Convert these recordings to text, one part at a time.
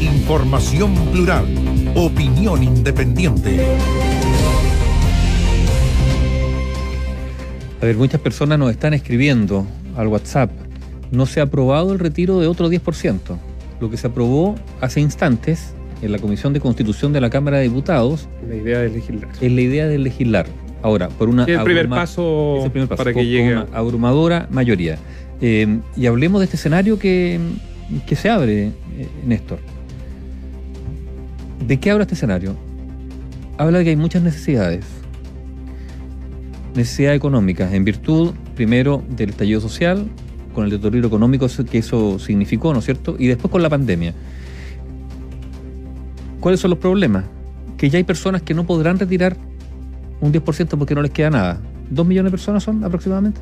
Información plural. Opinión independiente. A ver, muchas personas nos están escribiendo al WhatsApp. No se ha aprobado el retiro de otro 10%. Lo que se aprobó hace instantes en la Comisión de Constitución de la Cámara de Diputados. La idea de legislar. Es la idea de legislar. Ahora, por una. Es el primer, paso, el primer paso para que llegue. Una abrumadora mayoría. Eh, y hablemos de este escenario que, que se abre, eh, Néstor. ¿De qué habla este escenario? Habla de que hay muchas necesidades. Necesidades económicas, en virtud, primero, del estallido social, con el deterioro económico que eso significó, ¿no es cierto? Y después con la pandemia. ¿Cuáles son los problemas? Que ya hay personas que no podrán retirar un 10% porque no les queda nada. ¿Dos millones de personas son aproximadamente?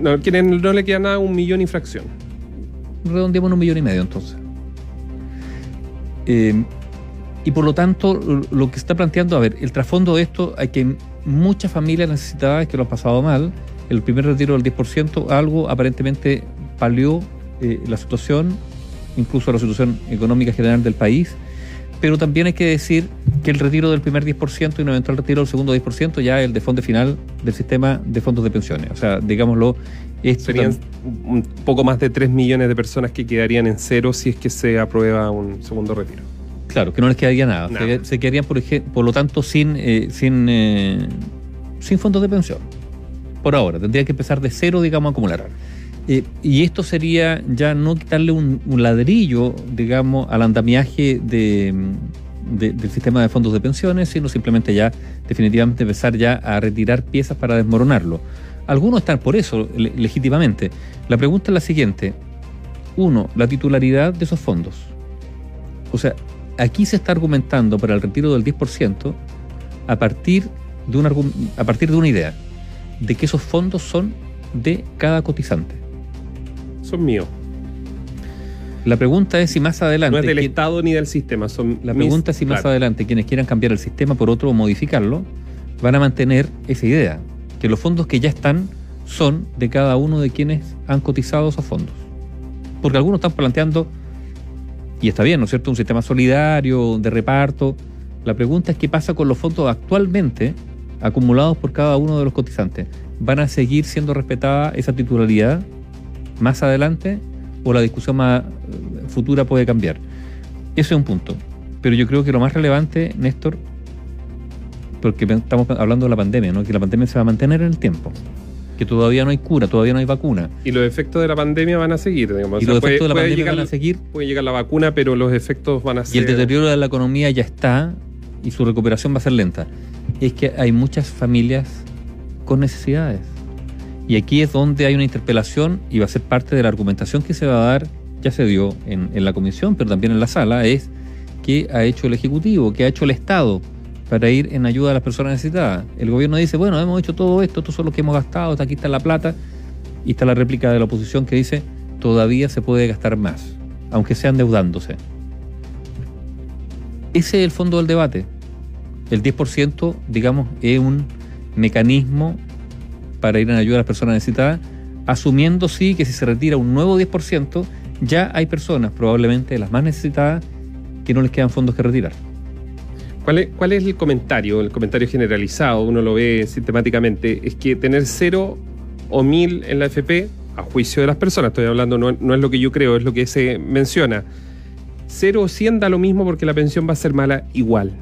No, quienes no le queda nada, un millón y fracción. Redondeamos un millón y medio entonces. Eh, y por lo tanto, lo que está planteando, a ver, el trasfondo de esto, hay que muchas familias necesitadas que lo han pasado mal, el primer retiro del 10%, algo aparentemente palió eh, la situación, incluso la situación económica general del país, pero también hay que decir que el retiro del primer 10% y un eventual retiro del segundo 10% ya es el de fondo final del sistema de fondos de pensiones. O sea, digámoslo, serían un poco más de 3 millones de personas que quedarían en cero si es que se aprueba un segundo retiro. Claro, que no les quedaría nada. Se, quedarían, por, ejemplo, por lo tanto, sin, eh, sin, eh, sin fondos de pensión. Por ahora, tendría que empezar de cero, digamos, a acumular. Eh, y esto sería ya no quitarle un, ladrillo, digamos, al andamiaje de, del sistema de fondos de pensiones, sino simplemente ya definitivamente empezar ya a retirar piezas para desmoronarlo. Algunos están por eso, legítimamente. La pregunta es la siguiente. Uno, la titularidad de esos fondos. O sea, aquí se está argumentando para el retiro del 10% a partir de una, a partir de una idea, de que esos fondos son de cada cotizante. Son míos. La pregunta es si más adelante. No es del Estado ni del sistema. Son la pregunta es si más adelante quienes quieran cambiar el sistema por otro o modificarlo van a mantener esa idea. Que los fondos que ya están son de cada uno de quienes han cotizado esos fondos. Porque algunos están planteando, y está bien, ¿no es cierto?, un sistema solidario, de reparto. La pregunta es qué pasa con los fondos actualmente acumulados por cada uno de los cotizantes. ¿Van a seguir siendo respetada esa titularidad más adelante o la discusión más eh, futura puede cambiar. Ese es un punto. Pero yo creo que lo más relevante, Néstor, porque estamos hablando de la pandemia, ¿no? que la pandemia se va a mantener en el tiempo que todavía no hay cura, todavía no hay vacuna. Y los efectos de la pandemia van a seguir, digamos. Y los efectos de la pandemia van a seguir. Puede llegar la vacuna, pero los efectos van a ser. Y el deterioro de la economía ya está y su recuperación va a ser lenta. Es que hay muchas familias con necesidades. Y aquí es donde hay una interpelación y va a ser parte de la argumentación que se va a dar, ya se dio en, la comisión, pero también en la sala, es qué ha hecho el Ejecutivo, qué ha hecho el Estado para ir en ayuda a las personas necesitadas. El gobierno dice, bueno, hemos hecho todo esto, esto es lo que hemos gastado, aquí está la plata, y está la réplica de la oposición que dice, todavía se puede gastar más, aunque sea endeudándose. Ese es el fondo del debate. El 10%, digamos, es un mecanismo para ir en ayuda a las personas necesitadas, asumiendo sí que si se retira un nuevo 10%, ya hay personas, probablemente las más necesitadas, que no les quedan fondos que retirar. ¿Cuál es, ¿Cuál es el comentario? El comentario generalizado, uno lo ve sistemáticamente, es que tener cero o mil en la FP, a juicio de las personas, estoy hablando, no, no es lo que yo creo, es lo que se menciona. Cero o cien da lo mismo porque la pensión va a ser mala igual.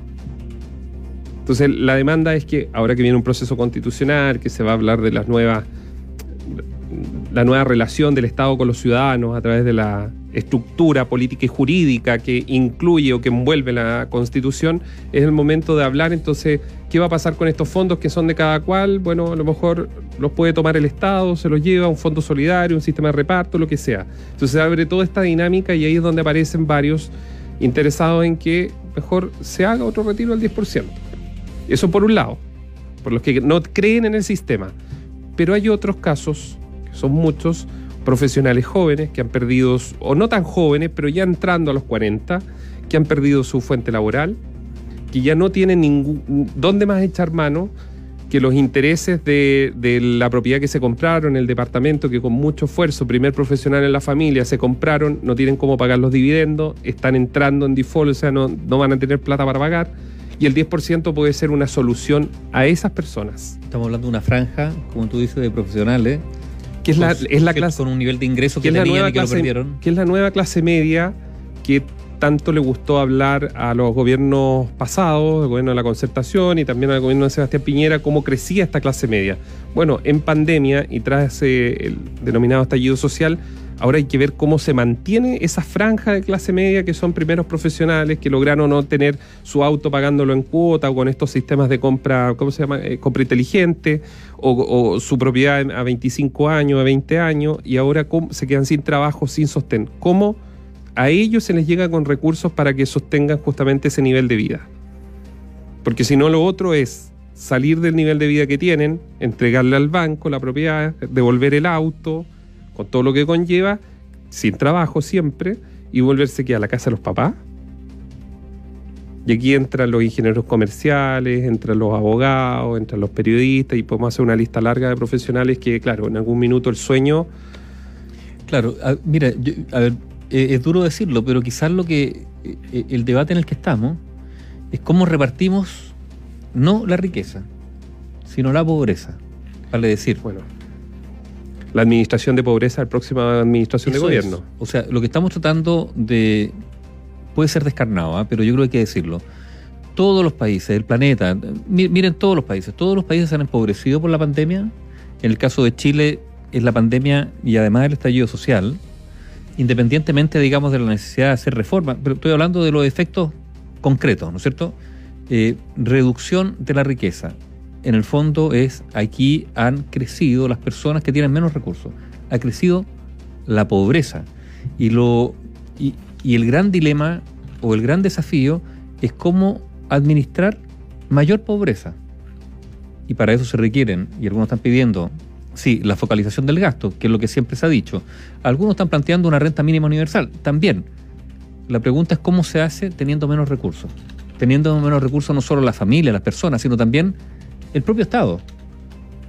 Entonces, la demanda es que ahora que viene un proceso constitucional, que se va a hablar de las nuevas la nueva relación del Estado con los ciudadanos a través de la estructura política y jurídica que incluye o que envuelve la Constitución, es el momento de hablar entonces qué va a pasar con estos fondos que son de cada cual. Bueno, a lo mejor los puede tomar el Estado, se los lleva, un fondo solidario, un sistema de reparto, lo que sea. Entonces se abre toda esta dinámica y ahí es donde aparecen varios interesados en que mejor se haga otro retiro del 10%. Eso por un lado, por los que no creen en el sistema. Pero hay otros casos, que son muchos, profesionales jóvenes que han perdido, o no tan jóvenes, pero ya entrando a los 40, que han perdido su fuente laboral, que ya no tienen ningún, dónde más echar mano, que los intereses de, de, la propiedad que se compraron, el departamento que con mucho esfuerzo, primer profesional en la familia, se compraron, no tienen cómo pagar los dividendos, están entrando en default, o sea, no, no van a tener plata para pagar. Y el 10% puede ser una solución a esas personas. Estamos hablando de una franja, como tú dices, de profesionales. Que es la, es la clase. Con un nivel de ingreso que, que tenían y que clase, lo perdieron. Que es la nueva clase media que tanto le gustó hablar a los gobiernos pasados, el gobierno de la concertación y también al gobierno de Sebastián Piñera, cómo crecía esta clase media. Bueno, en pandemia y tras el denominado estallido social, ahora hay que ver cómo se mantiene esa franja de clase media que son primeros profesionales que lograron no tener su auto pagándolo en cuota o con estos sistemas de compra, ¿cómo se llama? Eh, compra inteligente o, o, su propiedad a 25 años, a 20 años y ahora se quedan sin trabajo, sin sostén. ¿Cómo? a ellos se les llega con recursos para que sostengan justamente ese nivel de vida. Porque si no, lo otro es salir del nivel de vida que tienen, entregarle al banco la propiedad, devolver el auto, con todo lo que conlleva, sin trabajo siempre, y volverse aquí a la casa de los papás. Y aquí entran los ingenieros comerciales, entran los abogados, entran los periodistas, y podemos hacer una lista larga de profesionales que, claro, en algún minuto el sueño... Claro, a, mira, yo, a ver, eh, es duro decirlo, pero quizás lo que eh, el debate en el que estamos es cómo repartimos no la riqueza, sino la pobreza. Vale decir, bueno, la administración de pobreza, la próxima administración de gobierno. Es. O sea, lo que estamos tratando de puede ser descarnado, ¿eh? pero yo creo que hay que decirlo. Todos los países del planeta, miren todos los países, todos los países se han empobrecido por la pandemia. En el caso de Chile es la pandemia y además el estallido social independientemente, digamos, de la necesidad de hacer reformas, pero estoy hablando de los efectos concretos, ¿no es cierto? Eh, reducción de la riqueza. En el fondo es, aquí han crecido las personas que tienen menos recursos, ha crecido la pobreza. Y, lo, y, el gran dilema o el gran desafío es cómo administrar mayor pobreza. Y para eso se requieren, y algunos están pidiendo Sí, la focalización del gasto, que es lo que siempre se ha dicho. Algunos están planteando una renta mínima universal, también. La pregunta es cómo se hace teniendo menos recursos. Teniendo menos recursos no solo la familia, las personas, sino también el propio Estado,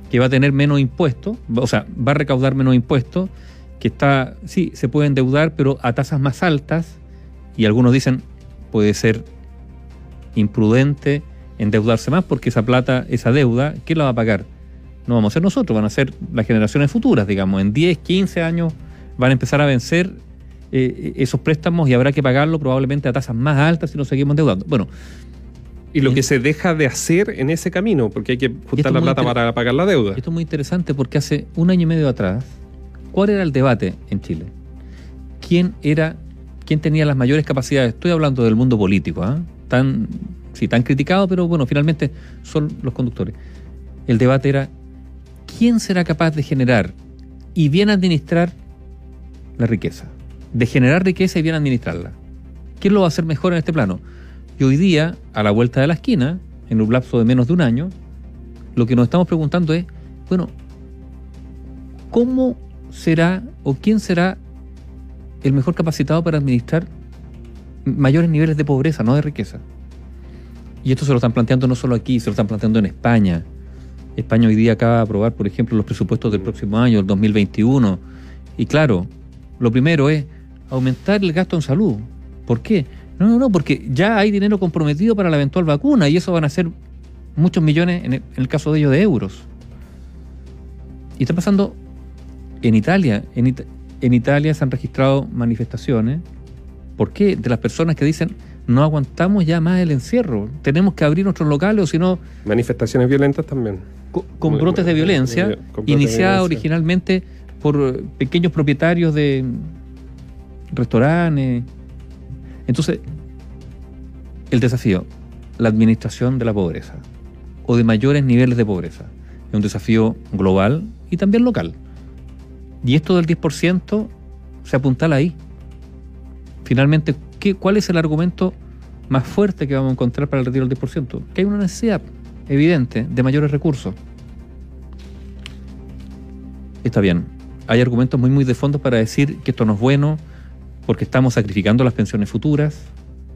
que va a tener menos impuestos, o sea, va a recaudar menos impuestos, que está, sí, se puede endeudar, pero a tasas más altas, y algunos dicen puede ser imprudente endeudarse más porque esa plata, esa deuda, ¿quién la va a pagar? no vamos a ser nosotros, van a ser las generaciones futuras, digamos, en 10, 15 años van a empezar a vencer eh, esos préstamos y habrá que pagarlo probablemente a tasas más altas si nos seguimos endeudando. Bueno. Y lo que se deja de hacer en ese camino, porque hay que juntar la plata para pagar la deuda. Esto es muy interesante porque hace un año y medio atrás, ¿cuál era el debate en Chile? ¿Quién era, quién tenía las mayores capacidades? Estoy hablando del mundo político, ¿eh? tan, sí, tan criticado, pero bueno, finalmente son los conductores. El debate era ¿quién será capaz de generar y bien administrar la riqueza? De generar riqueza y bien administrarla. ¿Quién lo va a hacer mejor en este plano? Y hoy día, a la vuelta de la esquina, en un lapso de menos de un año, lo que nos estamos preguntando es, bueno, ¿cómo será o quién será el mejor capacitado para administrar mayores niveles de pobreza, no de riqueza? Y esto se lo están planteando no solo aquí, se lo están planteando en España, España hoy día acaba de aprobar, por ejemplo, los presupuestos del próximo año, el 2021. Y claro, lo primero es aumentar el gasto en salud. ¿Por qué? No, no, no, porque ya hay dinero comprometido para la eventual vacuna y eso van a ser muchos millones, en el, caso de ellos, de euros. Y está pasando en Italia. En, en Italia se han registrado manifestaciones. ¿Por qué? De las personas que dicen, no aguantamos ya más el encierro. Tenemos que abrir nuestros locales o si no... Manifestaciones violentas también con, brotes de violencia, iniciada originalmente por eh, pequeños propietarios de restaurantes. Entonces, el desafío, la administración de la pobreza o de mayores niveles de pobreza, es un desafío global y también local. Y esto del 10% se apuntala ahí. Finalmente, ¿qué, ¿cuál es el argumento más fuerte que vamos a encontrar para el retiro del 10%? Que hay una necesidad evidente de mayores recursos. Está bien. Hay argumentos muy, muy de fondo para decir que esto no es bueno porque estamos sacrificando las pensiones futuras.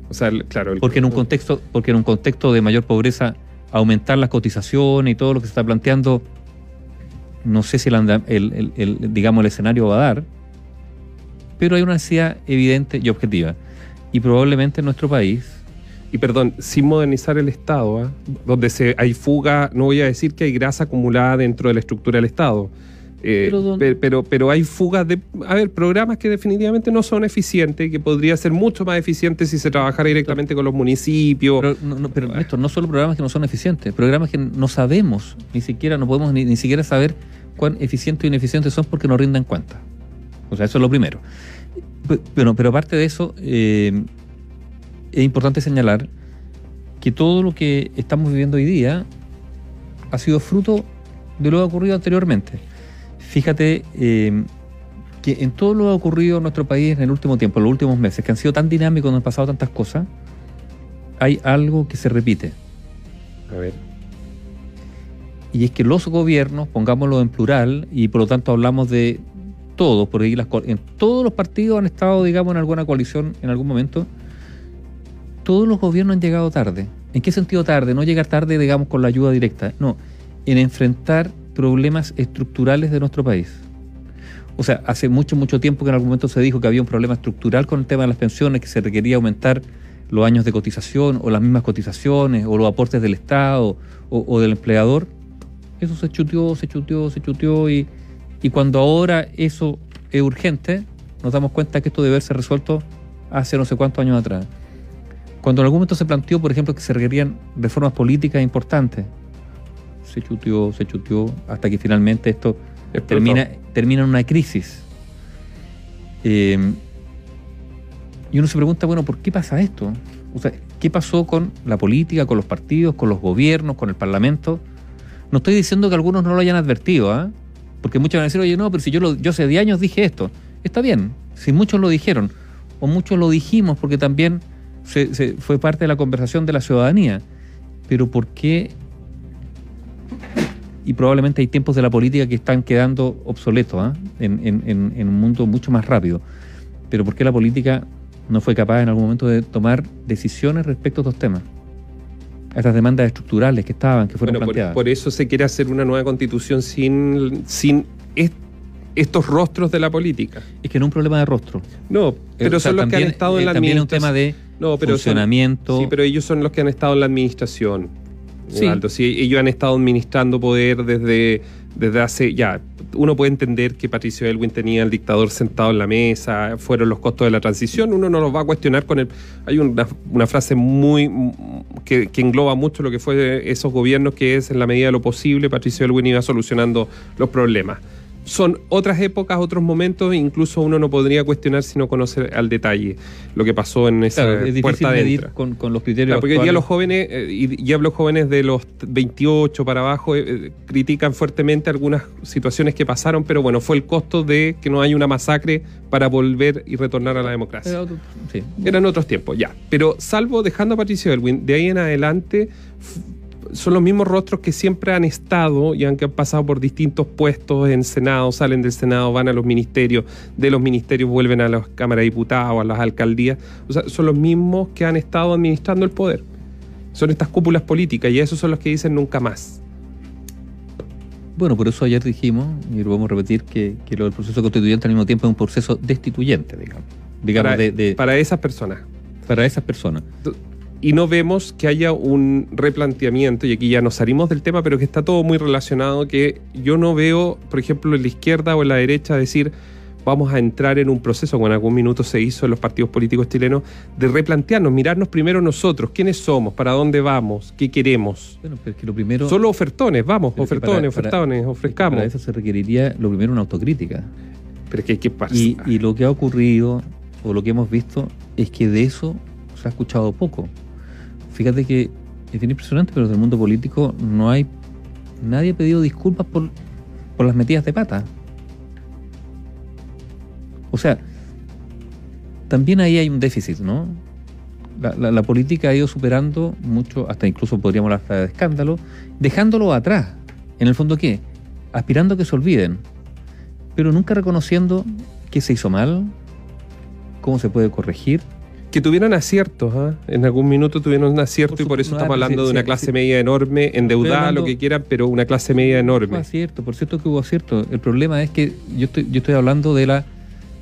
O sea, claro. porque, en un contexto, porque en un contexto de mayor pobreza aumentar las cotizaciones y todo lo que se está planteando, no sé si el, digamos, el escenario va a dar, pero hay una necesidad evidente y objetiva. Y probablemente en nuestro país... Y perdón, sin modernizar el Estado, ¿ah? donde se, hay fuga, no voy a decir que hay grasa acumulada dentro de la estructura del Estado, eh, pero, pero, hay fugas de, a ver, programas que definitivamente no son eficientes, que podría ser mucho más eficientes si se trabajara directamente con los municipios. Pero, no, pero esto no solo programas que no son eficientes, programas que no sabemos, ni siquiera, no podemos ni, siquiera saber cuán eficientes o ineficientes son porque no rindan cuenta. O sea, eso es lo primero. Pero, pero aparte de eso, eh, es importante señalar que todo lo que estamos viviendo hoy día ha sido fruto de lo que ha ocurrido anteriormente. Fíjate eh, que en todo lo que ha ocurrido en nuestro país en el último tiempo, en los últimos meses, que han sido tan dinámicos, donde han pasado tantas cosas, hay algo que se repite. A ver. Y es que los gobiernos, pongámoslo en plural, y por lo tanto hablamos de todos, por ahí las, en todos los partidos han estado, digamos, en alguna coalición en algún momento, todos los gobiernos han llegado tarde. ¿En qué sentido tarde? No llegar tarde, digamos, con la ayuda directa. No, en enfrentar problemas estructurales de nuestro país. O sea, hace mucho, mucho tiempo que en algún momento se dijo que había un problema estructural con el tema de las pensiones, que se requería aumentar los años de cotización o las mismas cotizaciones o los aportes del Estado o, del empleador. Eso se chuteó, se chuteó, se chuteó y, y cuando ahora eso es urgente, nos damos cuenta que esto debe ser resuelto hace no sé cuántos años atrás. Cuando en algún momento se planteó, por ejemplo, que se requerían reformas políticas importantes, se chuteó, se chuteó, hasta que finalmente esto termina, termina en una crisis. Em, y uno se pregunta, bueno, ¿por qué pasa esto? O sea, ¿qué pasó con la política, con los partidos, con los gobiernos, con el Parlamento? No estoy diciendo que algunos no lo hayan advertido, ¿ah? porque muchos van a decir, oye, no, pero si yo, lo, yo hace 10 años dije esto. Está bien, si muchos lo dijeron, o muchos lo dijimos porque también se, fue parte de la conversación de la ciudadanía. Pero ¿por qué y probablemente hay tiempos de la política que están quedando obsoletos ¿ah? en, un mundo mucho más rápido. Pero ¿por qué la política no fue capaz en algún momento de tomar decisiones respecto a estos temas? A estas demandas estructurales que estaban, que fueron planteadas. Por, eso se quiere hacer una nueva constitución sin, sin estos rostros de la política. Es que no es un problema de rostro. No, pero son los que han estado en la administración. También es un tema de no, pero funcionamiento. sí, pero ellos son los que han estado en la administración. Sí. ellos han estado administrando poder desde, desde hace, ya, uno puede entender que Patricio Elwin tenía al dictador sentado en la mesa, fueron los costos de la transición, uno no los va a cuestionar con el... Hay una, una frase muy que, que, engloba mucho lo que fue esos gobiernos, que es en la medida de lo posible, Patricio Elwin iba solucionando los problemas son otras épocas, otros momentos, incluso uno no podría cuestionar si no conoce al detalle lo que pasó en esa claro, es puerta medir con, con, los criterios. porque hoy día los jóvenes, eh, y ya los jóvenes de los 28 para abajo, eh, eh, critican fuertemente algunas situaciones que pasaron, pero bueno, fue el costo de que no haya una masacre para volver y retornar a la democracia. Eran otros tiempos, ya. Pero salvo dejando a Patricio Elwin, de ahí en adelante son los mismos rostros que siempre han estado y han pasado por distintos puestos en Senado, salen del Senado, van a los ministerios, de los ministerios vuelven a las cámaras de diputados, a las alcaldías. O sea, son los mismos que han estado administrando el poder. Son estas cúpulas políticas y esos son los que dicen nunca más. Bueno, por eso ayer dijimos, y lo vamos a repetir, que, que lo del proceso constituyente al mismo tiempo es un proceso destituyente, digamos. digamos para, para esas personas. Para esas personas y no vemos que haya un replanteamiento, y aquí ya nos salimos del tema, pero que está todo muy relacionado, que yo no veo, por ejemplo, en la izquierda o en la derecha decir vamos a entrar en un proceso, como en algún minuto se hizo en los partidos políticos chilenos, de replantearnos, mirarnos primero nosotros, quiénes somos, para dónde vamos, qué queremos. Bueno, pero es que lo primero... Solo ofertones, vamos, ofertones, ofertones, ofrezcamos. Para eso se requeriría lo primero una autocrítica. Pero es que, ¿qué pasa? Y, y lo que ha ocurrido, o lo que hemos visto, es que de eso se ha escuchado poco fíjate que es bien impresionante, pero del mundo político no hay. Nadie ha pedido disculpas por, por las metidas de pata. O sea, también ahí hay un déficit, ¿no? La, política ha ido superando mucho, hasta incluso podríamos hablar de escándalo, dejándolo atrás. En el fondo, ¿qué? Aspirando a que se olviden, pero nunca reconociendo qué se hizo mal, cómo se puede corregir que tuvieron aciertos, ¿ah? en algún minuto tuvieron un acierto y por eso estamos hablando de una clase media enorme, endeudada, lo que quieran, pero una clase media enorme. acierto, por cierto que hubo acierto. El problema es que yo estoy, yo estoy hablando de la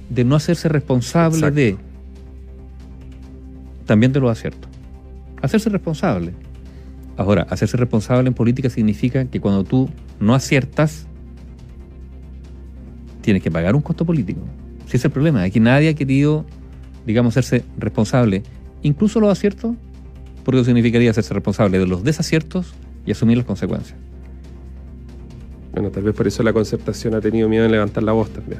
de no hacerse responsable de también de los aciertos. Hacerse responsable. Ahora, hacerse responsable en política significa que cuando tú no aciertas, tienes que pagar un costo político. Si ese es el problema, es que nadie ha querido digamos, hacerse responsable, incluso los aciertos, porque eso significaría hacerse responsable de los desaciertos y asumir las consecuencias. Bueno, tal vez por eso la concertación ha tenido miedo en levantar la voz también.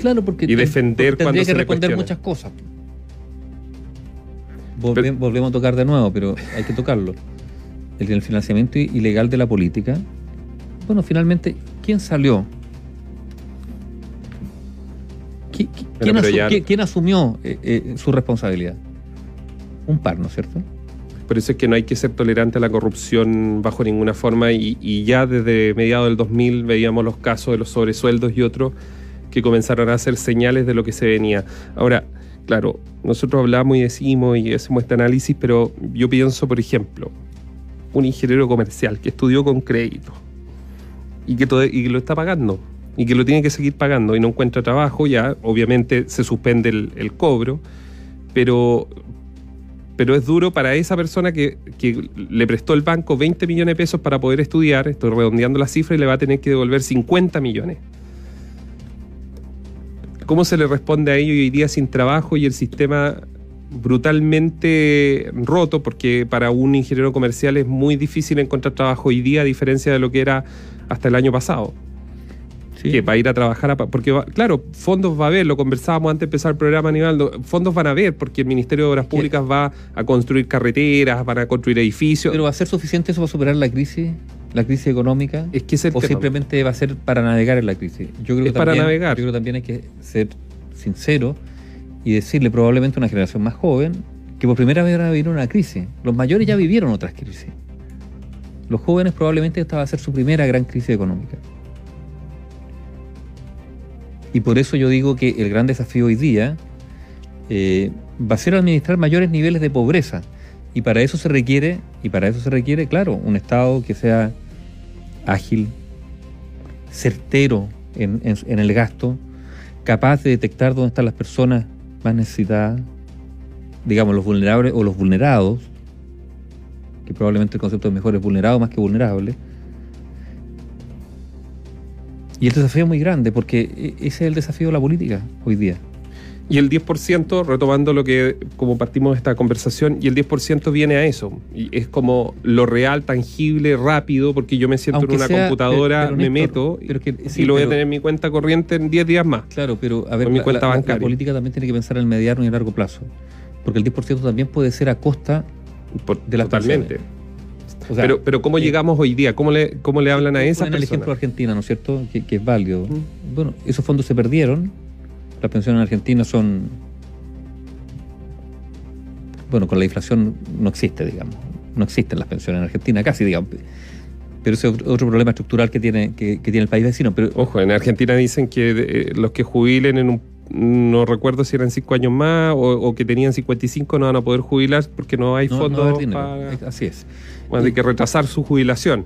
Claro, porque y defender tendría que responder muchas cosas. volvemos a tocar de nuevo, pero hay que tocarlo. El, el financiamiento ilegal de la política. Bueno, finalmente, ¿quién salió ¿Quién, asumió eh, eh, su responsabilidad? Un par, ¿no es cierto? Por eso es que no hay que ser tolerante a la corrupción bajo ninguna forma y, ya desde mediados del 2000 veíamos los casos de los sobresueldos y otros que comenzaron a hacer señales de lo que se venía. Ahora, claro, nosotros hablamos y decimos y hacemos este análisis, pero yo pienso, por ejemplo, un ingeniero comercial que estudió con crédito y que, todo, y que lo está pagando y que lo tiene que seguir pagando y no encuentra trabajo, ya obviamente se suspende el, cobro, pero, pero es duro para esa persona que, le prestó el banco 20 millones de pesos para poder estudiar, estoy redondeando la cifra, y le va a tener que devolver 50 millones. ¿Cómo se le responde a ello hoy día sin trabajo y el sistema brutalmente roto? Porque para un ingeniero comercial es muy difícil encontrar trabajo hoy día, a diferencia de lo que era hasta el año pasado que para ir a trabajar, porque claro, fondos va a haber, lo conversábamos antes de empezar el programa, Aníbal, fondos van a haber, porque el Ministerio de Obras Públicas va a construir carreteras, van a construir edificios. ¿Pero va a ser suficiente eso para superar la crisis? ¿La crisis económica? Es que ¿O simplemente va a ser para navegar en la crisis? Yo creo es que para navegar. Yo creo que también hay que ser sincero y decirle probablemente a una generación más joven que por primera vez van a vivir una crisis. Los mayores ya vivieron otras crisis. Los jóvenes probablemente esta va a ser su primera gran crisis económica. Y por eso yo digo que el gran desafío hoy día eh, va a ser administrar mayores niveles de pobreza. Y para eso se requiere, y para eso se requiere, claro, un Estado que sea ágil, certero en, el gasto, capaz de detectar dónde están las personas más necesitadas, digamos, los vulnerables o los vulnerados, que probablemente el concepto de mejor es vulnerado más que vulnerable, y el desafío es muy grande porque e, ese es el desafío de la política hoy día. Y el 10%, retomando lo que como partimos de esta conversación, y el 10% viene a eso. Y es como lo real, tangible, rápido, porque yo me siento en una computadora, me meto y lo voy a tener en mi cuenta corriente en 10 días más. Claro, pero a ver, mi cuenta bancaria. la, política también tiene que pensar en el mediano y el largo plazo. Porque el 10% también puede ser a costa de las Totalmente pero, pero ¿cómo eh, llegamos hoy día? ¿Cómo le, cómo le hablan a esa persona? el ejemplo de Argentina, ¿no es cierto? Que, es válido. Bueno, esos fondos se perdieron. Las pensiones en Argentina son... Bueno, con la inflación no existe, digamos. No existen las pensiones en Argentina, casi, digamos. Pero ese es otro problema estructural que tiene, que, tiene el país vecino. Pero, Ojo, en Argentina dicen que eh, los que jubilen en un no recuerdo si eran cinco años más o, que tenían 55 no van a poder jubilar porque no hay fondos para... Así es. Bueno, hay que retrasar su jubilación.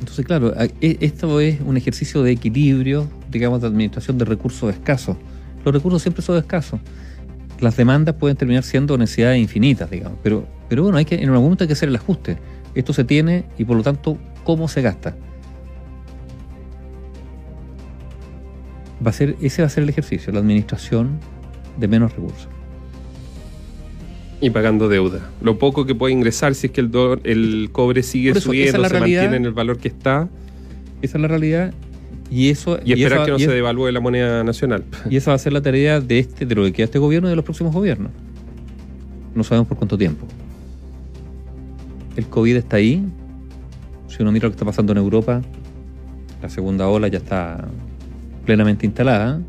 Entonces, claro, e, esto es un ejercicio de equilibrio, digamos, de administración de recursos escasos. Los recursos siempre son escasos. Las demandas pueden terminar siendo necesidades infinitas, digamos. Pero, pero bueno, hay que, en algún momento hay que hacer el ajuste. Esto se tiene y por lo tanto, ¿cómo se gasta? Va a ser, ese va a ser el ejercicio, la administración de menos recursos y pagando deuda. Lo poco que puede ingresar si es que el, el cobre sigue subiendo, se mantiene en el valor que está. Esa es la realidad. Y eso y, esperar que no se devalúe la moneda nacional. Y esa va a ser la tarea de este, de lo que queda este gobierno y de los próximos gobiernos. No sabemos por cuánto tiempo. El COVID está ahí. Si uno mira lo que está pasando en Europa, la segunda ola ya está plenamente instalada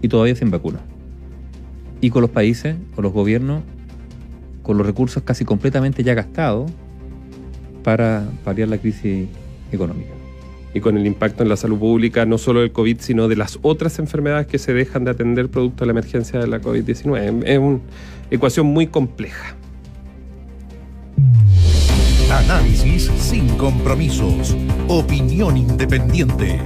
y todavía sin vacuna. Y con los países o los gobiernos con los recursos casi completamente ya gastados para paliar la crisis económica. y con el impacto en la salud pública, no solo del COVID, sino de las otras enfermedades que se dejan de atender producto de la emergencia de la COVID-19. Es una ecuación muy compleja. Análisis sin compromisos. Opinión independiente.